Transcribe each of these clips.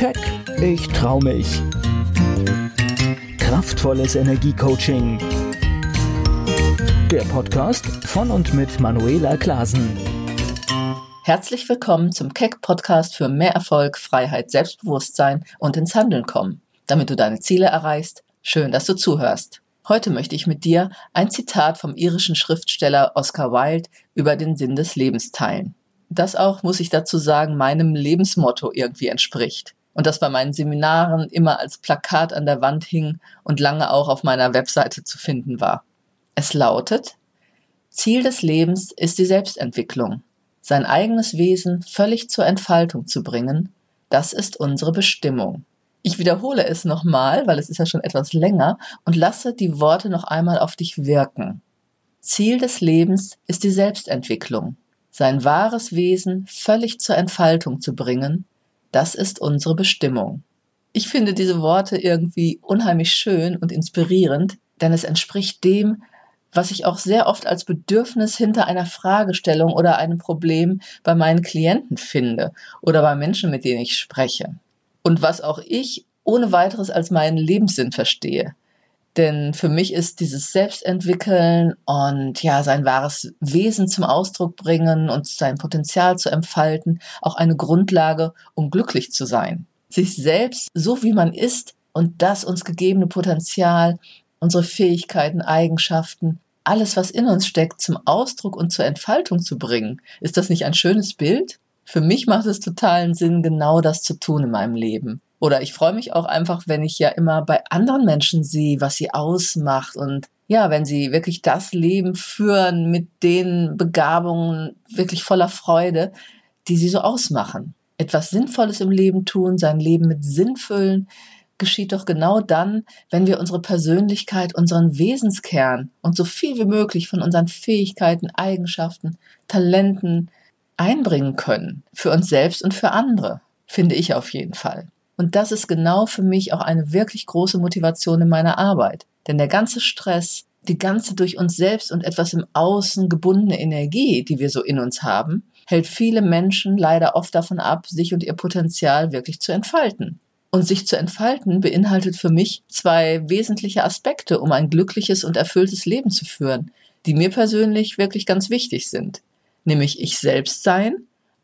Keck, ich trau mich. Kraftvolles Energiecoaching. Der Podcast von und mit Manuela Klasen. Herzlich willkommen zum Keck Podcast für mehr Erfolg, Freiheit, Selbstbewusstsein und ins Handeln kommen, damit du deine Ziele erreichst. Schön, dass du zuhörst. Heute möchte ich mit dir ein Zitat vom irischen Schriftsteller Oscar Wilde über den Sinn des Lebens teilen das auch, muss ich dazu sagen, meinem Lebensmotto irgendwie entspricht. Und das bei meinen Seminaren immer als Plakat an der Wand hing und lange auch auf meiner Webseite zu finden war. Es lautet, Ziel des Lebens ist die Selbstentwicklung, sein eigenes Wesen völlig zur Entfaltung zu bringen, das ist unsere Bestimmung. Ich wiederhole es nochmal, weil es ist ja schon etwas länger, und lasse die Worte noch einmal auf dich wirken. Ziel des Lebens ist die Selbstentwicklung, sein wahres Wesen völlig zur Entfaltung zu bringen, das ist unsere Bestimmung. Ich finde diese Worte irgendwie unheimlich schön und inspirierend, denn es entspricht dem, was ich auch sehr oft als Bedürfnis hinter einer Fragestellung oder einem Problem bei meinen Klienten finde oder bei Menschen, mit denen ich spreche. Und was auch ich ohne weiteres als meinen Lebenssinn verstehe. Denn für mich ist dieses Selbstentwickeln und ja, sein wahres Wesen zum Ausdruck bringen und sein Potenzial zu entfalten auch eine Grundlage, um glücklich zu sein. Sich selbst so wie man ist und das uns gegebene Potenzial, unsere Fähigkeiten, Eigenschaften, alles, was in uns steckt, zum Ausdruck und zur Entfaltung zu bringen. Ist das nicht ein schönes Bild? Für mich macht es totalen Sinn, genau das zu tun in meinem Leben. Oder ich freue mich auch einfach, wenn ich ja immer bei anderen Menschen sehe, was sie ausmacht und ja, wenn sie wirklich das Leben führen mit den Begabungen wirklich voller Freude, die sie so ausmachen. Etwas Sinnvolles im Leben tun, sein Leben mit Sinn füllen, geschieht doch genau dann, wenn wir unsere Persönlichkeit, unseren Wesenskern und so viel wie möglich von unseren Fähigkeiten, Eigenschaften, Talenten einbringen können. Für uns selbst und für andere, finde ich auf jeden Fall. Und das ist genau für mich auch eine wirklich große Motivation in meiner Arbeit. Denn der ganze Stress, die ganze durch uns selbst und etwas im Außen gebundene Energie, die wir so in uns haben, hält viele Menschen leider oft davon ab, sich und ihr Potenzial wirklich zu entfalten. Und sich zu entfalten beinhaltet für mich zwei wesentliche Aspekte, um ein glückliches und erfülltes Leben zu führen, die mir persönlich wirklich ganz wichtig sind. Nämlich ich selbst sein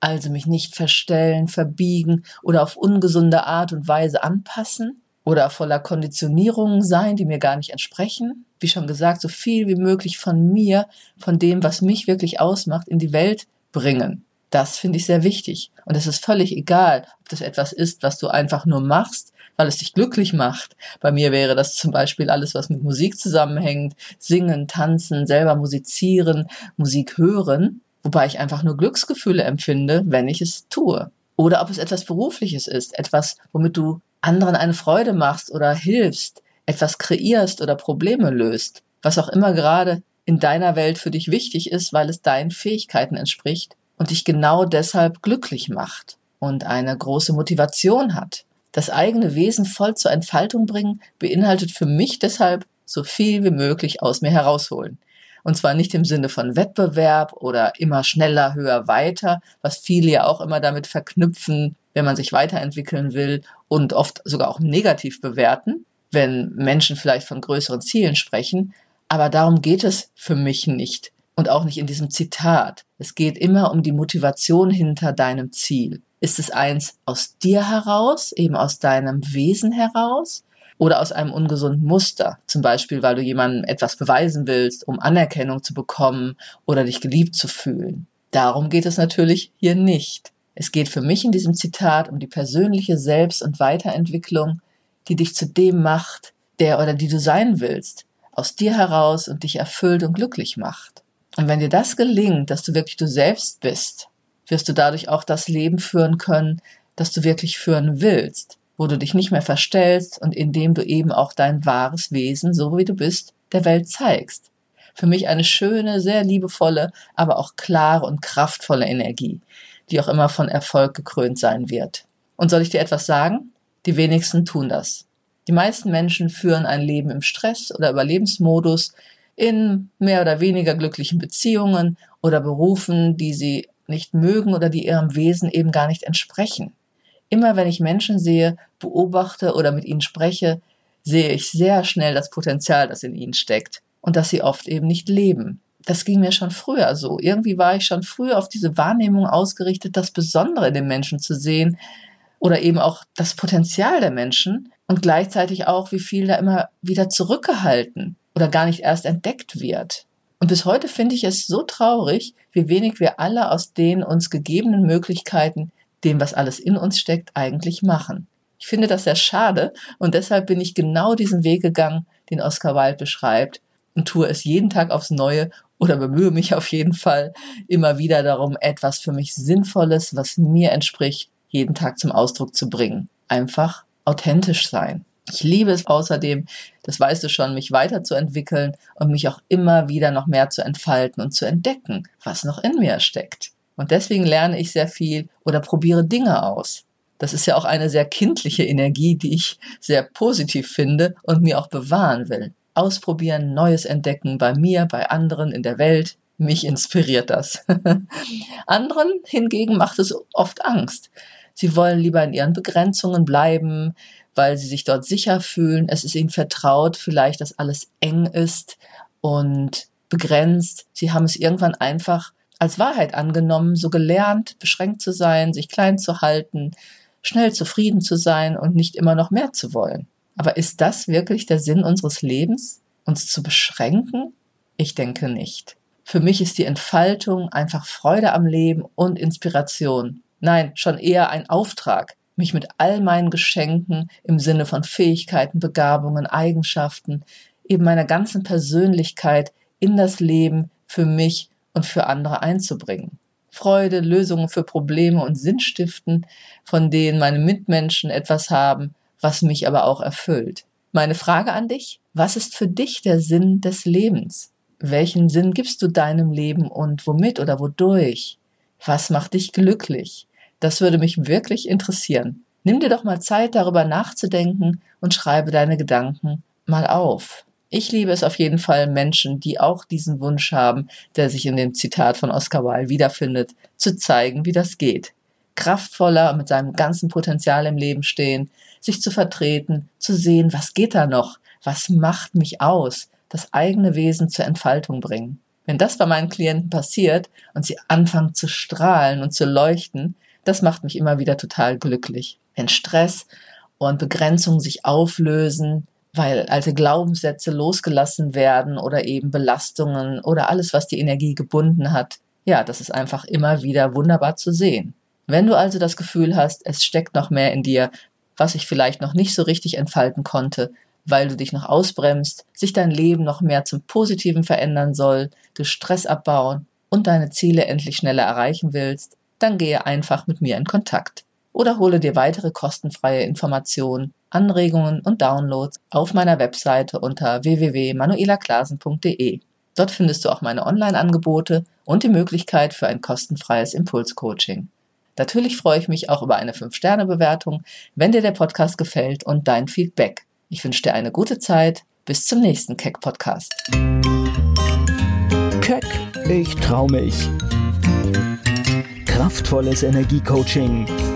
also mich nicht verstellen, verbiegen oder auf ungesunde Art und Weise anpassen oder voller Konditionierungen sein, die mir gar nicht entsprechen. Wie schon gesagt, so viel wie möglich von mir, von dem, was mich wirklich ausmacht, in die Welt bringen. Das finde ich sehr wichtig. Und es ist völlig egal, ob das etwas ist, was du einfach nur machst, weil es dich glücklich macht. Bei mir wäre das zum Beispiel alles, was mit Musik zusammenhängt. Singen, tanzen, selber musizieren, Musik hören wobei ich einfach nur Glücksgefühle empfinde, wenn ich es tue. Oder ob es etwas Berufliches ist, etwas, womit du anderen eine Freude machst oder hilfst, etwas kreierst oder Probleme löst, was auch immer gerade in deiner Welt für dich wichtig ist, weil es deinen Fähigkeiten entspricht und dich genau deshalb glücklich macht und eine große Motivation hat. Das eigene Wesen voll zur Entfaltung bringen beinhaltet für mich deshalb so viel wie möglich aus mir herausholen. Und zwar nicht im Sinne von Wettbewerb oder immer schneller, höher, weiter, was viele ja auch immer damit verknüpfen, wenn man sich weiterentwickeln will und oft sogar auch negativ bewerten, wenn Menschen vielleicht von größeren Zielen sprechen. Aber darum geht es für mich nicht und auch nicht in diesem Zitat. Es geht immer um die Motivation hinter deinem Ziel. Ist es eins aus dir heraus, eben aus deinem Wesen heraus? Oder aus einem ungesunden Muster, zum Beispiel weil du jemandem etwas beweisen willst, um Anerkennung zu bekommen oder dich geliebt zu fühlen. Darum geht es natürlich hier nicht. Es geht für mich in diesem Zitat um die persönliche Selbst- und Weiterentwicklung, die dich zu dem macht, der oder die du sein willst, aus dir heraus und dich erfüllt und glücklich macht. Und wenn dir das gelingt, dass du wirklich du selbst bist, wirst du dadurch auch das Leben führen können, das du wirklich führen willst wo du dich nicht mehr verstellst und indem du eben auch dein wahres Wesen, so wie du bist, der Welt zeigst. Für mich eine schöne, sehr liebevolle, aber auch klare und kraftvolle Energie, die auch immer von Erfolg gekrönt sein wird. Und soll ich dir etwas sagen? Die wenigsten tun das. Die meisten Menschen führen ein Leben im Stress oder Überlebensmodus, in mehr oder weniger glücklichen Beziehungen oder Berufen, die sie nicht mögen oder die ihrem Wesen eben gar nicht entsprechen. Immer wenn ich Menschen sehe, beobachte oder mit ihnen spreche, sehe ich sehr schnell das Potenzial, das in ihnen steckt und dass sie oft eben nicht leben. Das ging mir schon früher so. Irgendwie war ich schon früher auf diese Wahrnehmung ausgerichtet, das Besondere in den Menschen zu sehen oder eben auch das Potenzial der Menschen und gleichzeitig auch, wie viel da immer wieder zurückgehalten oder gar nicht erst entdeckt wird. Und bis heute finde ich es so traurig, wie wenig wir alle aus den uns gegebenen Möglichkeiten, dem, was alles in uns steckt, eigentlich machen. Ich finde das sehr schade und deshalb bin ich genau diesen Weg gegangen, den Oscar Wilde beschreibt und tue es jeden Tag aufs Neue oder bemühe mich auf jeden Fall immer wieder darum, etwas für mich Sinnvolles, was mir entspricht, jeden Tag zum Ausdruck zu bringen. Einfach authentisch sein. Ich liebe es außerdem, das weißt du schon, mich weiterzuentwickeln und mich auch immer wieder noch mehr zu entfalten und zu entdecken, was noch in mir steckt. Und deswegen lerne ich sehr viel oder probiere Dinge aus. Das ist ja auch eine sehr kindliche Energie, die ich sehr positiv finde und mir auch bewahren will. Ausprobieren, Neues entdecken bei mir, bei anderen in der Welt. Mich inspiriert das. anderen hingegen macht es oft Angst. Sie wollen lieber in ihren Begrenzungen bleiben, weil sie sich dort sicher fühlen. Es ist ihnen vertraut, vielleicht, dass alles eng ist und begrenzt. Sie haben es irgendwann einfach als Wahrheit angenommen, so gelernt, beschränkt zu sein, sich klein zu halten, schnell zufrieden zu sein und nicht immer noch mehr zu wollen. Aber ist das wirklich der Sinn unseres Lebens, uns zu beschränken? Ich denke nicht. Für mich ist die Entfaltung einfach Freude am Leben und Inspiration. Nein, schon eher ein Auftrag, mich mit all meinen Geschenken im Sinne von Fähigkeiten, Begabungen, Eigenschaften, eben meiner ganzen Persönlichkeit in das Leben für mich und für andere einzubringen. Freude, Lösungen für Probleme und Sinn stiften, von denen meine Mitmenschen etwas haben, was mich aber auch erfüllt. Meine Frage an dich, was ist für dich der Sinn des Lebens? Welchen Sinn gibst du deinem Leben und womit oder wodurch? Was macht dich glücklich? Das würde mich wirklich interessieren. Nimm dir doch mal Zeit, darüber nachzudenken und schreibe deine Gedanken mal auf. Ich liebe es auf jeden Fall, Menschen, die auch diesen Wunsch haben, der sich in dem Zitat von Oscar Wilde wiederfindet, zu zeigen, wie das geht. Kraftvoller mit seinem ganzen Potenzial im Leben stehen, sich zu vertreten, zu sehen, was geht da noch, was macht mich aus, das eigene Wesen zur Entfaltung bringen. Wenn das bei meinen Klienten passiert und sie anfangen zu strahlen und zu leuchten, das macht mich immer wieder total glücklich. Wenn Stress und Begrenzung sich auflösen, weil alte Glaubenssätze losgelassen werden oder eben Belastungen oder alles, was die Energie gebunden hat. Ja, das ist einfach immer wieder wunderbar zu sehen. Wenn du also das Gefühl hast, es steckt noch mehr in dir, was sich vielleicht noch nicht so richtig entfalten konnte, weil du dich noch ausbremst, sich dein Leben noch mehr zum Positiven verändern soll, du Stress abbauen und deine Ziele endlich schneller erreichen willst, dann gehe einfach mit mir in Kontakt oder hole dir weitere kostenfreie Informationen, Anregungen und Downloads auf meiner Webseite unter www.manuelaklasen.de. Dort findest du auch meine Online-Angebote und die Möglichkeit für ein kostenfreies Impulscoaching. Natürlich freue ich mich auch über eine 5-Sterne-Bewertung, wenn dir der Podcast gefällt und dein Feedback. Ich wünsche dir eine gute Zeit. Bis zum nächsten Keck-Podcast. Keck, ich trau mich. Kraftvolles Energiecoaching.